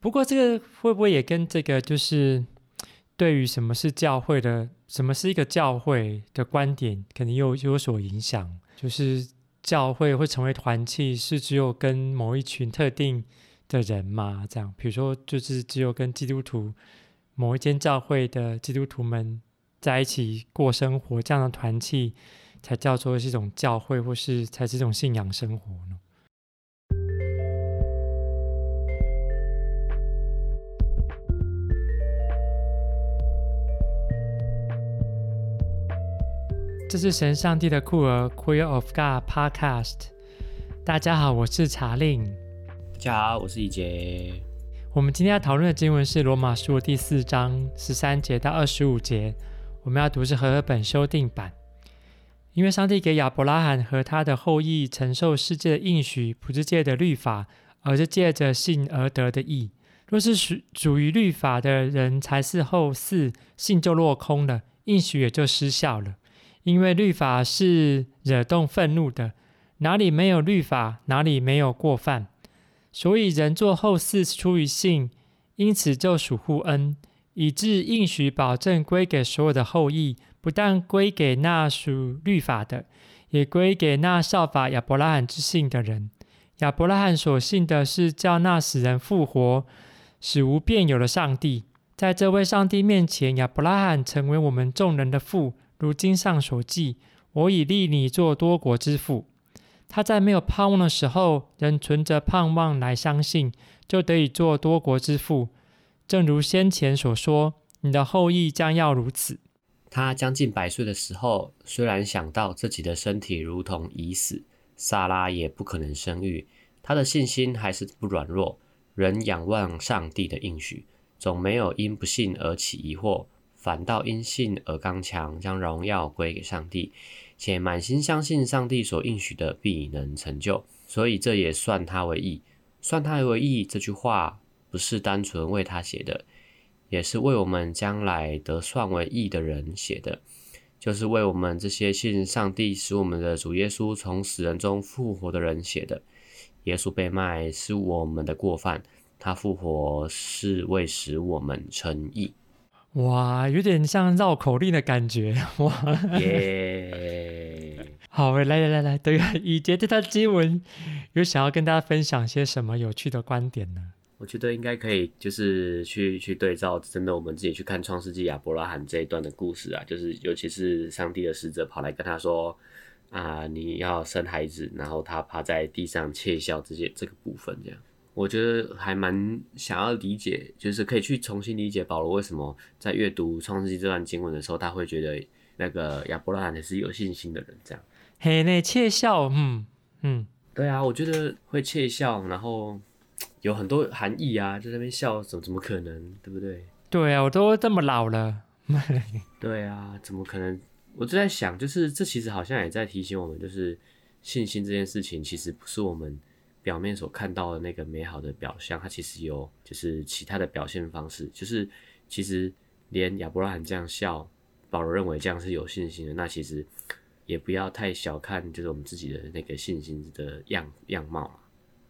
不过这个会不会也跟这个就是对于什么是教会的，什么是一个教会的观点，可能又有所影响？就是教会会成为团契，是只有跟某一群特定的人吗？这样，比如说，就是只有跟基督徒某一间教会的基督徒们在一起过生活，这样的团契才叫做是一种教会，或是才是一种信仰生活呢？这是神上帝的酷儿 Queer of God Podcast。大家好，我是查令。大家好，我是一杰。我们今天要讨论的经文是罗马书第四章十三节到二十五节。我们要读是和合本修订版。因为上帝给亚伯拉罕和他的后裔承受世界的应许，不是借着律法，而是借着信而得的义。若是属属于律法的人才是后嗣，信就落空了，应许也就失效了。因为律法是惹动愤怒的，哪里没有律法，哪里没有过犯。所以人做后嗣是出于信，因此就属乎恩，以致应许保证归给所有的后裔，不但归给那属律法的，也归给那效法亚伯拉罕之信的人。亚伯拉罕所信的是叫那死人复活、使无变有的上帝。在这位上帝面前，亚伯拉罕成为我们众人的父。如经上所记，我已立你做多国之父。他在没有盼望的时候，仍存着盼望来相信，就得以做多国之父。正如先前所说，你的后裔将要如此。他将近百岁的时候，虽然想到自己的身体如同已死，撒拉也不可能生育，他的信心还是不软弱，仍仰望上帝的应许，总没有因不信而起疑惑。反倒因信而刚强，将荣耀归给上帝，且满心相信上帝所应许的必能成就，所以这也算他为义。算他为义这句话不是单纯为他写的，也是为我们将来得算为义的人写的，就是为我们这些信上帝使我们的主耶稣从死人中复活的人写的。耶稣被卖是我们的过犯，他复活是为使我们称义。哇，有点像绕口令的感觉 哇！耶 Yeah，好，来来来来，对，以杰这段经文有想要跟大家分享些什么有趣的观点呢？我觉得应该可以，就是去去对照，真的我们自己去看创世纪亚伯拉罕这一段的故事啊，就是尤其是上帝的使者跑来跟他说啊，你要生孩子，然后他趴在地上窃笑这些这个部分这样。我觉得还蛮想要理解，就是可以去重新理解保罗为什么在阅读创世纪这段经文的时候，他会觉得那个亚伯拉罕是有信心的人，这样。嘿，那窃笑，嗯嗯，对啊，我觉得会窃笑，然后有很多含义啊，在那边笑，怎么怎么可能，对不对？对啊，我都这么老了，对啊，怎么可能？我就在想，就是这其实好像也在提醒我们，就是信心这件事情，其实不是我们。表面所看到的那个美好的表象，它其实有就是其他的表现方式，就是其实连亚伯拉罕这样笑，保罗认为这样是有信心的，那其实也不要太小看就是我们自己的那个信心的样样貌啊。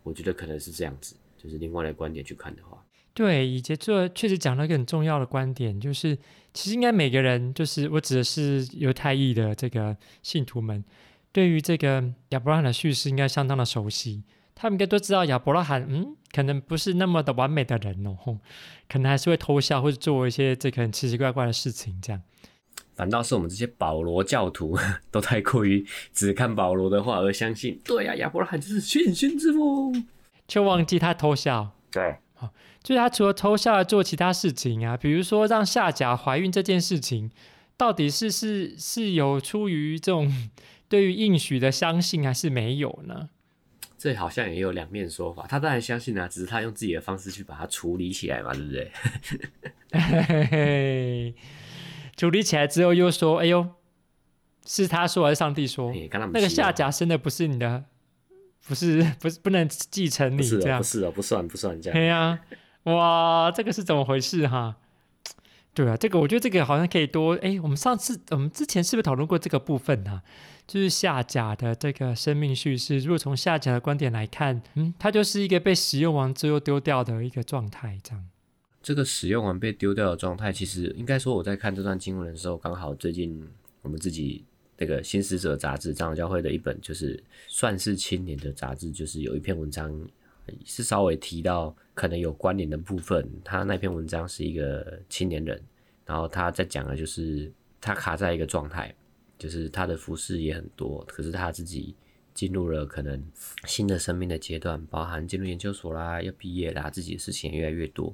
我觉得可能是这样子，就是另外的观点去看的话，对，以及这确实讲了一个很重要的观点，就是其实应该每个人，就是我指的是犹太裔的这个信徒们，对于这个亚伯拉罕的叙事应该相当的熟悉。他们应该都知道亚伯拉罕，嗯，可能不是那么的完美的人哦，可能还是会偷笑或者做一些这个很奇奇怪怪的事情，这样。反倒是我们这些保罗教徒 都太过于只看保罗的话而相信，对呀、啊，亚伯拉罕就是信心之父，却忘记他偷笑。对，好，就是他除了偷笑而做其他事情啊，比如说让夏甲怀孕这件事情，到底是是是有出于这种 对于应许的相信，还是没有呢？这好像也有两面说法，他当然相信啊，只是他用自己的方式去把它处理起来嘛，对不对？嘿嘿嘿，处理起来之后又说：“哎呦，是他说还是上帝说？那个下甲生的不是你的，不是不是不能继承你这样，不是哦，不算不算这样。对呀，哇，这个是怎么回事哈？对啊，这个我觉得这个好像可以多哎，我们上次我们之前是不是讨论过这个部分呢、就是下甲的这个生命叙事，如果从下甲的观点来看，嗯，它就是一个被使用完之后丢掉的一个状态，这样。这个使用完被丢掉的状态，其实应该说我在看这段经文的时候，刚好最近我们自己那个新使者杂志长老教会的一本，就是算是青年的杂志，就是有一篇文章是稍微提到可能有关联的部分。他那篇文章是一个青年人。然后他在讲的就是他卡在一个状态，就是他的服饰也很多，可是他自己进入了可能新的生命的阶段，包含进入研究所啦，要毕业啦，自己的事情也越来越多，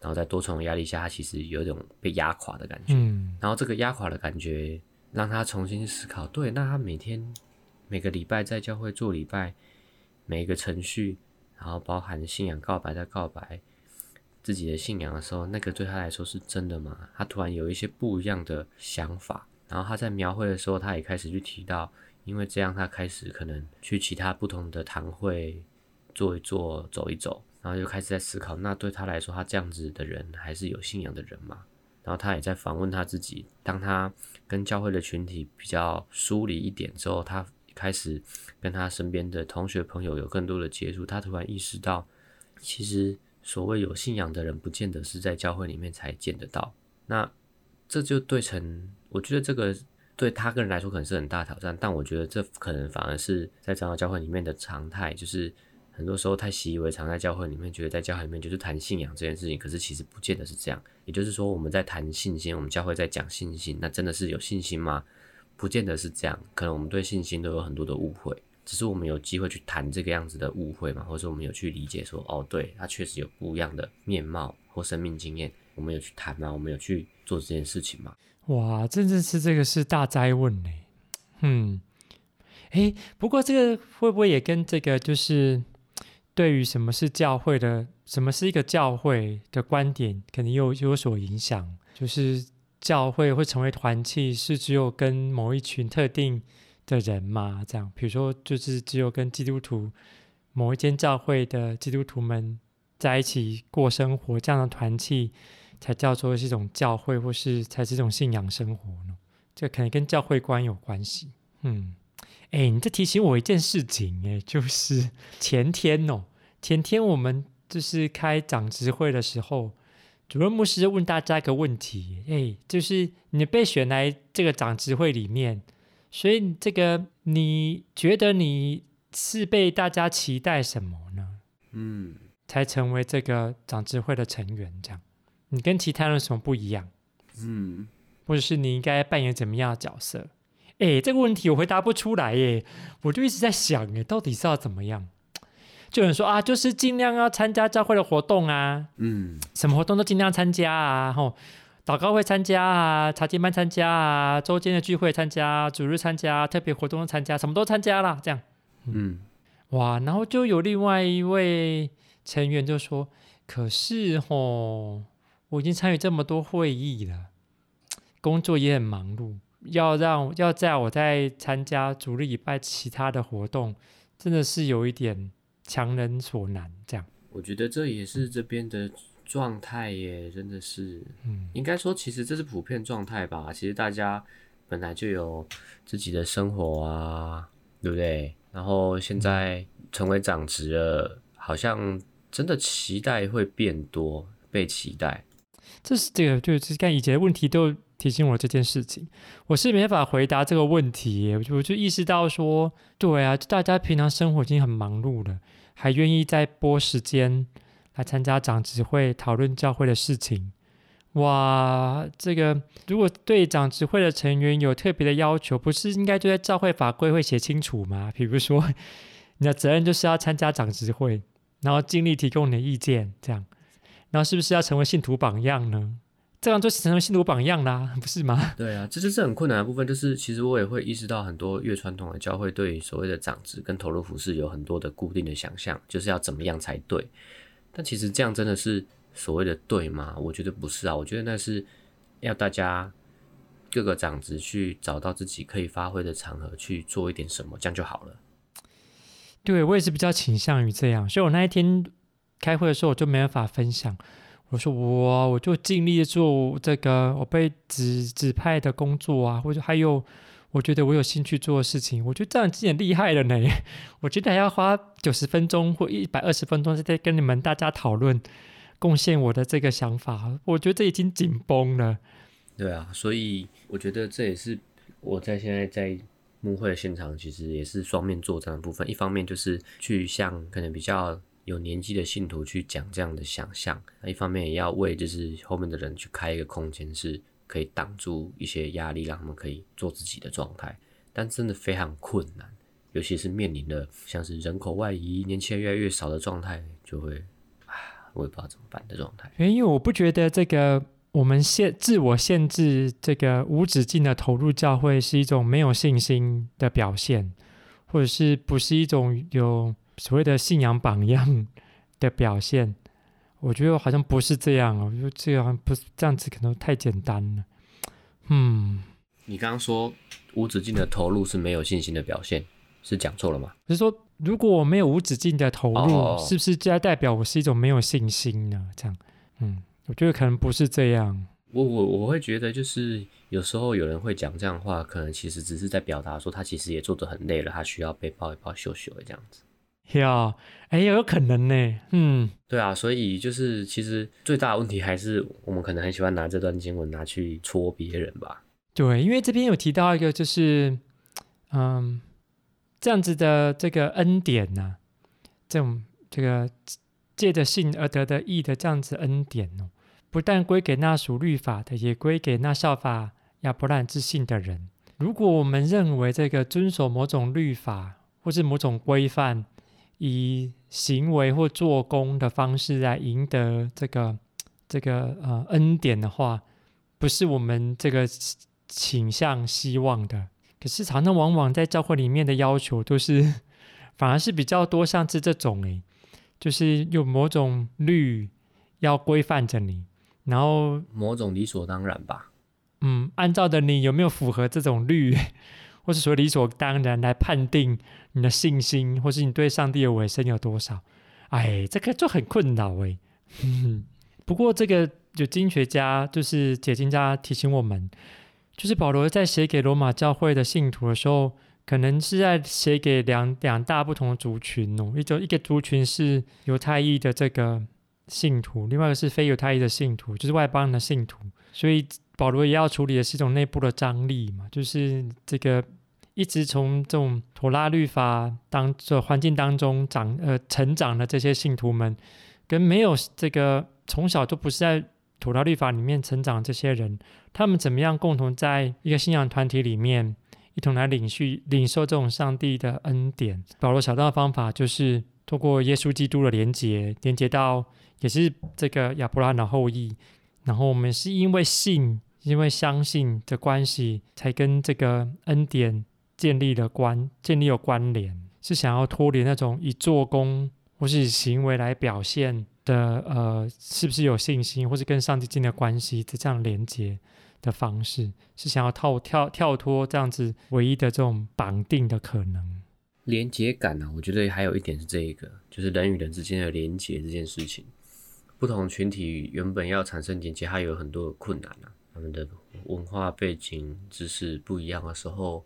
然后在多重压力下，他其实有一种被压垮的感觉。嗯，然后这个压垮的感觉让他重新思考，对，那他每天每个礼拜在教会做礼拜，每一个程序，然后包含信仰告白再告白。自己的信仰的时候，那个对他来说是真的吗？他突然有一些不一样的想法，然后他在描绘的时候，他也开始去提到，因为这样他开始可能去其他不同的堂会坐一坐、走一走，然后就开始在思考，那对他来说，他这样子的人还是有信仰的人吗？然后他也在反问他自己，当他跟教会的群体比较疏离一点之后，他开始跟他身边的同学朋友有更多的接触，他突然意识到，其实。所谓有信仰的人，不见得是在教会里面才见得到。那这就对成，我觉得这个对他个人来说可能是很大挑战。但我觉得这可能反而是在长老教会里面的常态，就是很多时候太习以为常，在教会里面觉得在教会里面就是谈信仰这件事情，可是其实不见得是这样。也就是说，我们在谈信心，我们教会在讲信心，那真的是有信心吗？不见得是这样。可能我们对信心都有很多的误会。只是我们有机会去谈这个样子的误会嘛，或者我们有去理解说，哦，对，他确实有不一样的面貌或生命经验，我们有去谈吗？我们有去做这件事情吗？哇，真的是这个是大哉问呢。嗯，诶，不过这个会不会也跟这个就是对于什么是教会的，什么是一个教会的观点，可能又有所影响？就是教会会成为团契，是只有跟某一群特定。的人嘛，这样，比如说，就是只有跟基督徒某一间教会的基督徒们在一起过生活，这样的团契才叫做是一种教会，或是才是一种信仰生活呢？这可能跟教会观有关系。嗯，哎，你这提醒我一件事情，哎，就是前天哦，前天我们就是开长执会的时候，主任牧师问大家一个问题，哎，就是你被选来这个长执会里面。所以这个你觉得你是被大家期待什么呢？嗯，才成为这个长执会的成员这样？你跟其他人有什么不一样？嗯，或者是你应该扮演怎么样的角色？哎，这个问题我回答不出来耶，我就一直在想，哎，到底是要怎么样？就有人说啊，就是尽量要参加教会的活动啊，嗯，什么活动都尽量参加啊，吼。祷告会参加啊，查经班参加啊，周间的聚会参加，主日参加，特别活动参加，什么都参加啦。这样。嗯，哇，然后就有另外一位成员就说：“可是吼，我已经参与这么多会议了，工作也很忙碌，要让要在我在参加主日礼拜其他的活动，真的是有一点强人所难。”这样，我觉得这也是这边的。状态耶，真的是，嗯，应该说，其实这是普遍状态吧。其实大家本来就有自己的生活啊，对不对？然后现在成为长职了，好像真的期待会变多，被期待。这是这个，就是看以前的问题都提醒我这件事情，我是没法回答这个问题。我就我就意识到说，对啊，大家平常生活已经很忙碌了，还愿意再拨时间。来参加长执会讨论教会的事情，哇！这个如果对长执会的成员有特别的要求，不是应该就在教会法规会写清楚吗？比如说，你的责任就是要参加长执会，然后尽力提供你的意见，这样，然后是不是要成为信徒榜样呢？这样就成为信徒榜样啦，不是吗？对啊，这就是很困难的部分。就是其实我也会意识到，很多越传统的教会对所谓的长子跟投入服饰有很多的固定的想象，就是要怎么样才对。但其实这样真的是所谓的对吗？我觉得不是啊，我觉得那是要大家各个长子去找到自己可以发挥的场合去做一点什么，这样就好了。对，我也是比较倾向于这样，所以我那一天开会的时候我就没办法分享。我说我我就尽力做这个我被指指派的工作啊，或者还有我觉得我有兴趣做的事情，我觉得这样子很厉害了呢。我觉得还要花九十分钟或一百二十分钟在跟你们大家讨论，贡献我的这个想法，我觉得这已经紧绷了。对啊，所以我觉得这也是我在现在在幕会的现场，其实也是双面作战的部分。一方面就是去向可能比较有年纪的信徒去讲这样的想象，那一方面也要为就是后面的人去开一个空间，是可以挡住一些压力，让他们可以做自己的状态。但真的非常困难，尤其是面临的像是人口外移、年轻人越来越少的状态，就会啊，我也不知道怎么办的状态。因为我不觉得这个。我们限自我限制，这个无止境的投入教会是一种没有信心的表现，或者是不是一种有所谓的信仰榜样的表现？我觉得好像不是这样哦，我觉得这样不是这样子，可能太简单了。嗯，你刚刚说无止境的投入是没有信心的表现，是讲错了吗？就是说，如果我没有无止境的投入，哦、是不是就要代表我是一种没有信心呢？这样，嗯。我觉得可能不是这样，我我我会觉得就是有时候有人会讲这样的话，可能其实只是在表达说他其实也做得很累了，他需要被抱一抱、秀秀这样子。呀，哎，有可能呢。嗯，对啊，所以就是其实最大的问题还是我们可能很喜欢拿这段经文拿去戳别人吧。对，因为这边有提到一个就是，嗯，这样子的这个恩典呢、啊，这种这个借着信而得的义的这样子恩典哦。不但归给那属律法的，也归给那效法亚伯兰之信的人。如果我们认为这个遵守某种律法或是某种规范，以行为或做工的方式来赢得这个这个呃恩典的话，不是我们这个倾向希望的。可是常常往往在教会里面的要求都是，反而是比较多像是这种诶，就是有某种律要规范着你。然后某种理所当然吧，嗯，按照的你有没有符合这种律，或是说理所当然来判定你的信心，或是你对上帝的委身有多少？哎，这个就很困扰哎。不过这个有经学家，就是解经家提醒我们，就是保罗在写给罗马教会的信徒的时候，可能是在写给两两大不同的族群哦，一种一个族群是犹太裔的这个。信徒，另外一个是非犹太裔的信徒，就是外邦人的信徒，所以保罗也要处理的是一种内部的张力嘛，就是这个一直从这种妥拉律法当这环境当中长呃成长的这些信徒们，跟没有这个从小都不是在妥拉律法里面成长这些人，他们怎么样共同在一个信仰团体里面一同来领续领受这种上帝的恩典？保罗想到的方法就是透过耶稣基督的连结，连接到。也是这个亚伯拉罕的后裔，然后我们是因为信，因为相信的关系，才跟这个恩典建立了关，建立有关联，是想要脱离那种以做工或是以行为来表现的，呃，是不是有信心，或是跟上帝建立关系的这样连接的方式，是想要跳跳跳脱这样子唯一的这种绑定的可能。连接感呢、我觉得还有一点是这一个，就是人与人之间的连接这件事情。不同群体原本要产生连接，还有很多的困难啊。他们的文化背景、知识不一样的时候，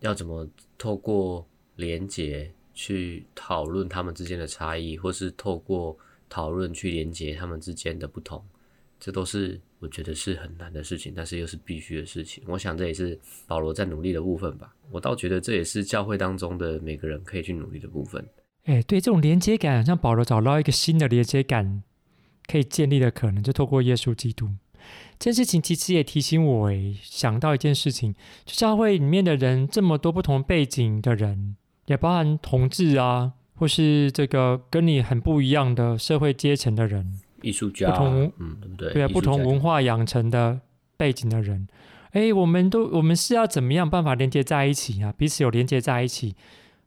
要怎么透过连接去讨论他们之间的差异，或是透过讨论去连接他们之间的不同，这都是我觉得是很难的事情，但是又是必须的事情。我想这也是保罗在努力的部分吧。我倒觉得这也是教会当中的每个人可以去努力的部分。哎，对，这种连接感，像保罗找到一个新的连接感。可以建立的可能，就透过耶稣基督。这件事情其实也提醒我，诶，想到一件事情，就教会里面的人这么多不同背景的人，也包含同志啊，或是这个跟你很不一样的社会阶层的人，艺术家，不同，嗯，对不对？对啊，不同文化养成的背景的人，哎，我们都我们是要怎么样办法连接在一起啊？彼此有连接在一起，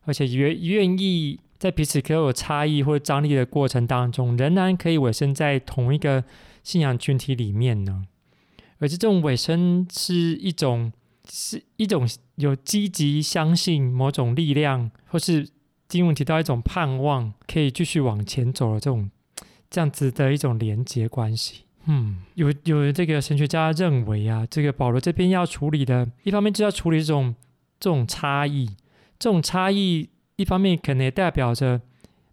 而且愿愿意。在彼此可有差异或者张力的过程当中，仍然可以委身在同一个信仰群体里面呢。而且这种尾声是一种，是一种有积极相信某种力量，或是经文提到一种盼望，可以继续往前走的这种这样子的一种连接关系。嗯，有有这个神学家认为啊，这个保罗这边要处理的，一方面就要处理这种这种差异，这种差异一方面可能也代表着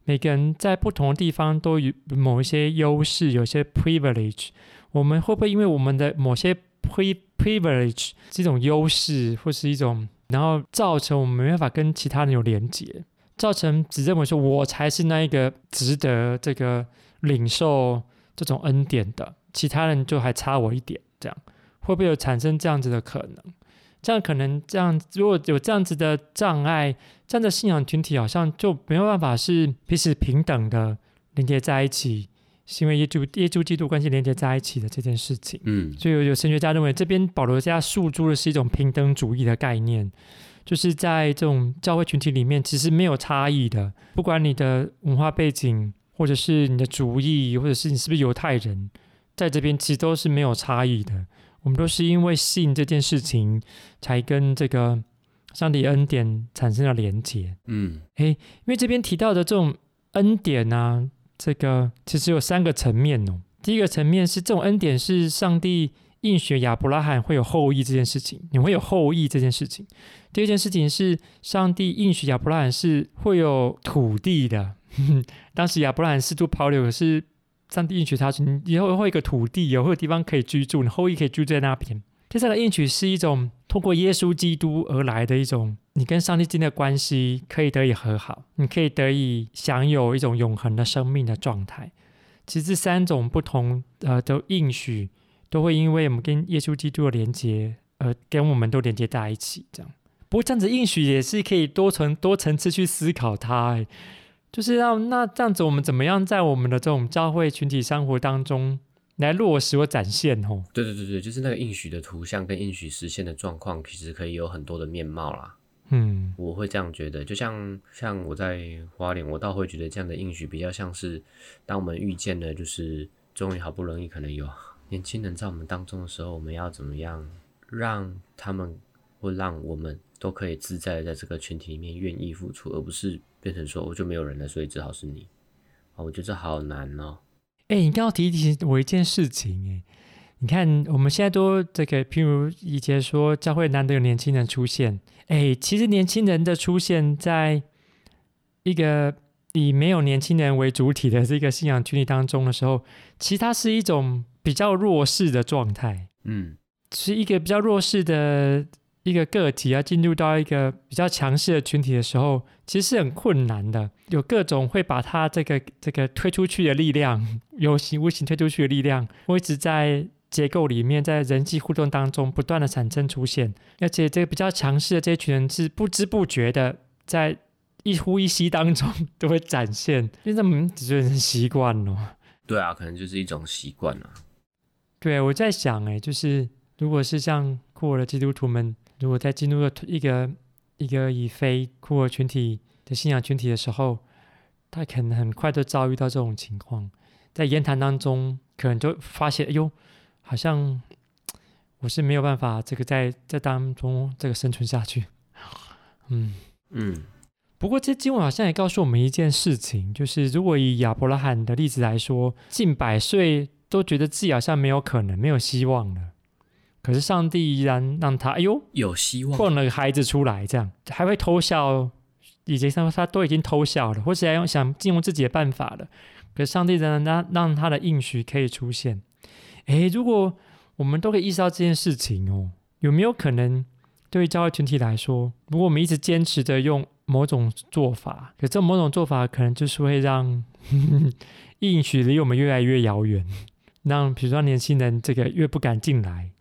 每个人在不同的地方都有某一些优势，有些 privilege。我们会不会因为我们的某些 pre privilege 这种优势，或是一种，然后造成我们没办法跟其他人有连接，造成只认为说我才是那一个值得这个领受这种恩典的。其他人就还差我一点，这样会不会有产生这样子的可能？这样可能这样，如果有这样子的障碍，这样的信仰群体好像就没有办法是彼此平等的连接在一起，是因为耶稣耶稣基督关系连接在一起的这件事情。嗯，所以有有神学家认为，这边保罗家诉诸的是一种平等主义的概念，就是在这种教会群体里面，其实没有差异的，不管你的文化背景，或者是你的主义，或者是你是不是犹太人。在这边其实都是没有差异的，我们都是因为信这件事情，才跟这个上帝恩典产生了连结。嗯，诶，因为这边提到的这种恩典啊，这个其实有三个层面哦。第一个层面是这种恩典是上帝应许亚伯拉罕会有后裔这件事情，你会有后裔这件事情。第二件事情是上帝应许亚伯拉罕是会有土地的，当时亚伯拉罕四处跑流是。上帝应许他，你以后会有一个土地，有会有地方可以居住，你后裔可以居住在那边。第三个应许是一种通过耶稣基督而来的一种，你跟上帝之间的关系可以得以和好，你可以得以享有一种永恒的生命的状态。其实这三种不同呃的应许，都会因为我们跟耶稣基督的连接，而跟我们都连接在一起。这样，不过这样子应许也是可以多层多层次去思考它。就是要那这样子，我们怎么样在我们的这种教会群体生活当中来落实或展现？哦，对对对对，就是那个应许的图像跟应许实现的状况，其实可以有很多的面貌啦。嗯，我会这样觉得。就像像我在花莲，我倒会觉得这样的应许比较像是，当我们遇见了，就是终于好不容易可能有年轻人在我们当中的时候，我们要怎么样让他们或让我们都可以自在在这个群体里面愿意付出，而不是。变成说我就没有人了，所以只好是你。哦，我觉得这好难哦。哎，你刚刚提提我一件事情，哎，你看我们现在都这个，譬如以前说教会难得有年轻人出现，哎，其实年轻人的出现在一个以没有年轻人为主体的这个信仰群体当中的时候，其实它是一种比较弱势的状态，嗯，是一个比较弱势的。一个个体要进入到一个比较强势的群体的时候，其实是很困难的。有各种会把他这个这个推出去的力量，有形无形推出去的力量，会一直在结构里面，在人际互动当中不断的产生出现。而且这个比较强势的这群人是不知不觉的，在一呼一吸当中 都会展现，因为他们只是习惯了。对啊，可能就是一种习惯了。对，我在想，哎，就是如果是像库尔的基督徒们。如果在进入了一个一个以非库尔群体的信仰群体的时候，他可能很快就遭遇到这种情况，在言谈当中可能就发现，哎呦，好像我是没有办法这个在在当中这个生存下去。嗯嗯。不过这经文好像也告诉我们一件事情，就是如果以亚伯拉罕的例子来说，近百岁都觉得自己好像没有可能、没有希望了。可是上帝依然让他，哎呦，有希望，放了个孩子出来，这样还会偷笑，以及他说他都已经偷笑了，或是要用想尽用自己的办法了。可是上帝仍然让让他的应许可以出现。哎，如果我们都可以意识到这件事情哦，有没有可能对于教会群体来说，如果我们一直坚持着用某种做法，可这某种做法可能就是会让 应许离我们越来越遥远，让比如说年轻人这个越不敢进来。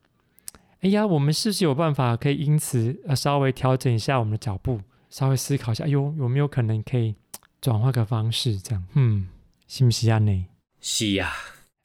哎呀，我们是不是有办法可以因此呃稍微调整一下我们的脚步，稍微思考一下，哎呦，有没有可能可以转换个方式这样？嗯，是不是这样呢？是呀。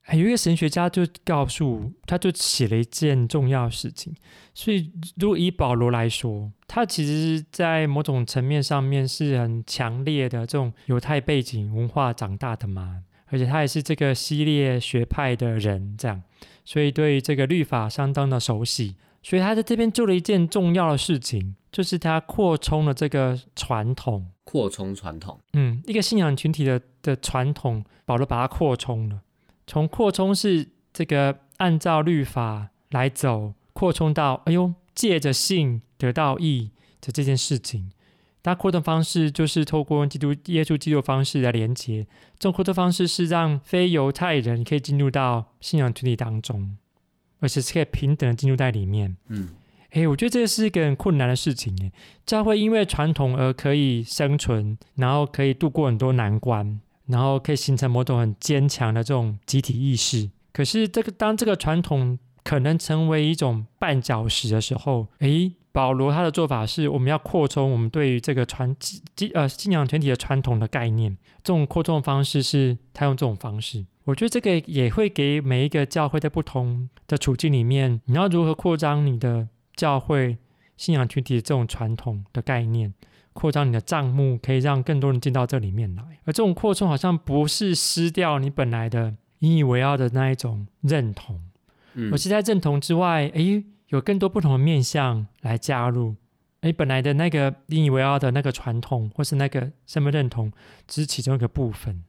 哎，有一个神学家就告诉，他就写了一件重要的事情。所以，如果以保罗来说，他其实在某种层面上面是很强烈的这种犹太背景文化长大的嘛，而且他也是这个希列学派的人，这样。所以对这个律法相当的熟悉，所以他在这边做了一件重要的事情。就是他扩充了这个传统，扩充传统，嗯，一个信仰群体的的传统，保罗把它扩充了，从扩充是这个按照律法来走，扩充到哎呦，借着信得到义的这件事情。它扩充方式就是透过基督耶稣基督的方式来连接，这种扩充方式是让非犹太人可以进入到信仰群体当中，而且是可以平等的进入在里面。嗯，诶，我觉得这是一个很困难的事情诶。教会因为传统而可以生存，然后可以度过很多难关，然后可以形成某种很坚强的这种集体意识。可是这个当这个传统可能成为一种绊脚石的时候，诶。保罗他的做法是，我们要扩充我们对于这个传基呃信仰团体的传统的概念。这种扩充的方式是他用这种方式，我觉得这个也会给每一个教会在不同的处境里面，你要如何扩张你的教会信仰群体的这种传统的概念，扩张你的账目，可以让更多人进到这里面来。而这种扩充好像不是失掉你本来的引以为傲的那一种认同，而是在认同之外，诶。有更多不同的面向来加入，哎，本来的那个引以为傲的那个传统，或是那个身份认同，只是其中一个部分。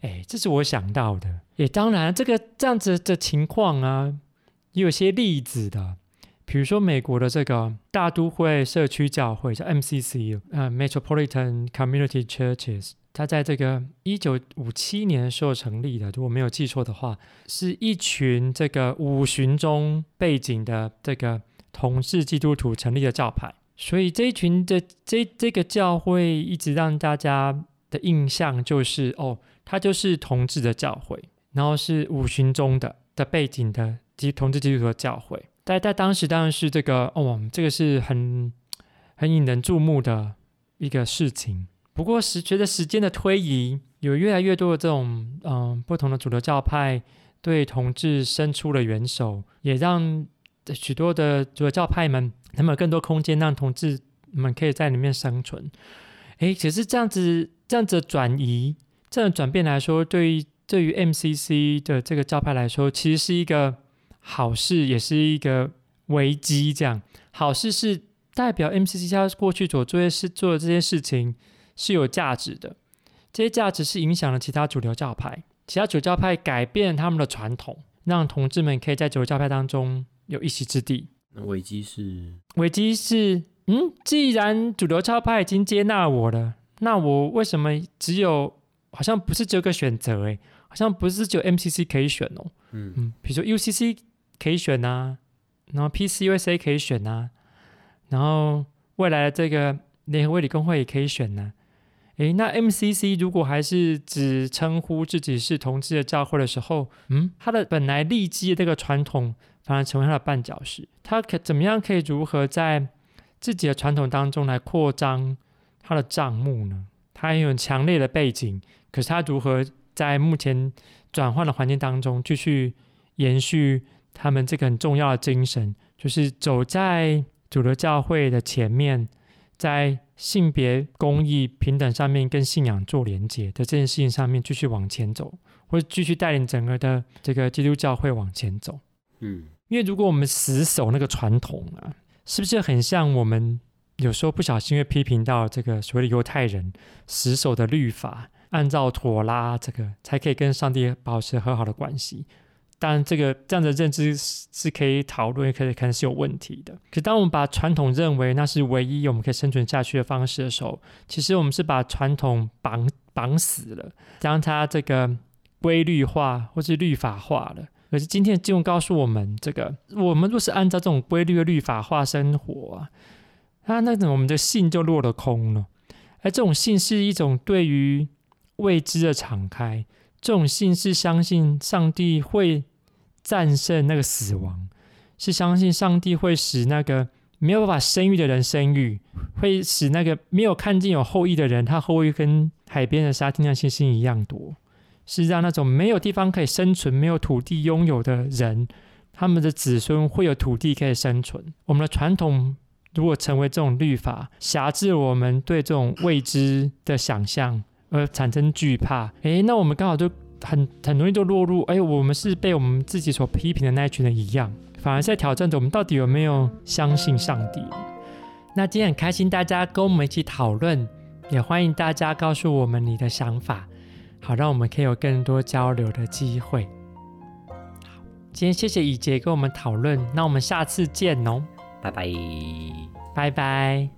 哎，这是我想到的。也当然，这个这样子的情况啊，也有些例子的。比如说美国的这个大都会社区教会，叫 MCC，呃，Metropolitan Community Churches。他在这个一九五七年的时候成立的，如果没有记错的话，是一群这个五旬宗背景的这个同志基督徒成立的教派。所以这一群的这这个教会一直让大家的印象就是，哦，他就是同志的教会，然后是五旬宗的的背景的基同志基督徒的教会。但在当时当然是这个，哦，这个是很很引人注目的一个事情。不过，时随着时间的推移，有越来越多的这种嗯、不同的主流教派对同志伸出了援手，也让许多的主流教派们他们有更多空间，让同志们可以在里面生存。诶，其实这样子这样子转移、这样转变来说，对于对于 MCC 的这个教派来说，其实是一个好事，也是一个危机。这样好事是代表 MCC 家过去所做的事做的这些事情。是有价值的，这些价值是影响了其他主流教派，其他主流教派改变他们的传统，让同志们可以在主流教派当中有一席之地。那危机是？危机是，嗯，既然主流教派已经接纳我了，那我为什么只有好像不是只有个选择？诶，好像不是只有 MCC 可以选哦。嗯嗯，比如说 UCC 可以选啊，然后 PCUSA 可以选啊，然后未来的这个联合卫理公会也可以选呢、啊。诶，那 MCC 如果还是只称呼自己是同志的教会的时候，嗯，他的本来立基的这个传统反而成为他的绊脚石。他可怎么样可以如何在自己的传统当中来扩张他的账目呢？他有强烈的背景，可是他如何在目前转换的环境当中继续延续他们这个很重要的精神，就是走在主流教会的前面，在性别、公益、平等上面跟信仰做连接的这件事情上面继续往前走，或者继续带领整个的这个基督教会往前走。嗯，因为如果我们死守那个传统啊，是不是很像我们有时候不小心会批评到这个所谓的犹太人死守的律法，按照妥拉这个才可以跟上帝保持和好的关系？当然，这个这样的认知是可以讨论，可以可能是有问题的。可当我们把传统认为那是唯一我们可以生存下去的方式的时候，其实我们是把传统绑绑死了，将它这个规律化或是律法化了。可是今天的经文告诉我们，这个我们若是按照这种规律的律法化生活啊，那那我们的信就落了空了。而这种信是一种对于未知的敞开。这种信是相信上帝会战胜那个死亡，是相信上帝会使那个没有办法生育的人生育，会使那个没有看见有后裔的人，他后裔跟海边的沙滩上星星一样多，是让那种没有地方可以生存、没有土地拥有的人，他们的子孙会有土地可以生存。我们的传统如果成为这种律法，辖制我们对这种未知的想象。而产生惧怕，诶，那我们刚好就很很容易就落入，哎，我们是被我们自己所批评的那一群人一样，反而在挑战着我们到底有没有相信上帝。那今天很开心大家跟我们一起讨论，也欢迎大家告诉我们你的想法，好让我们可以有更多交流的机会。好，今天谢谢以杰跟我们讨论，那我们下次见哦，拜拜，拜拜。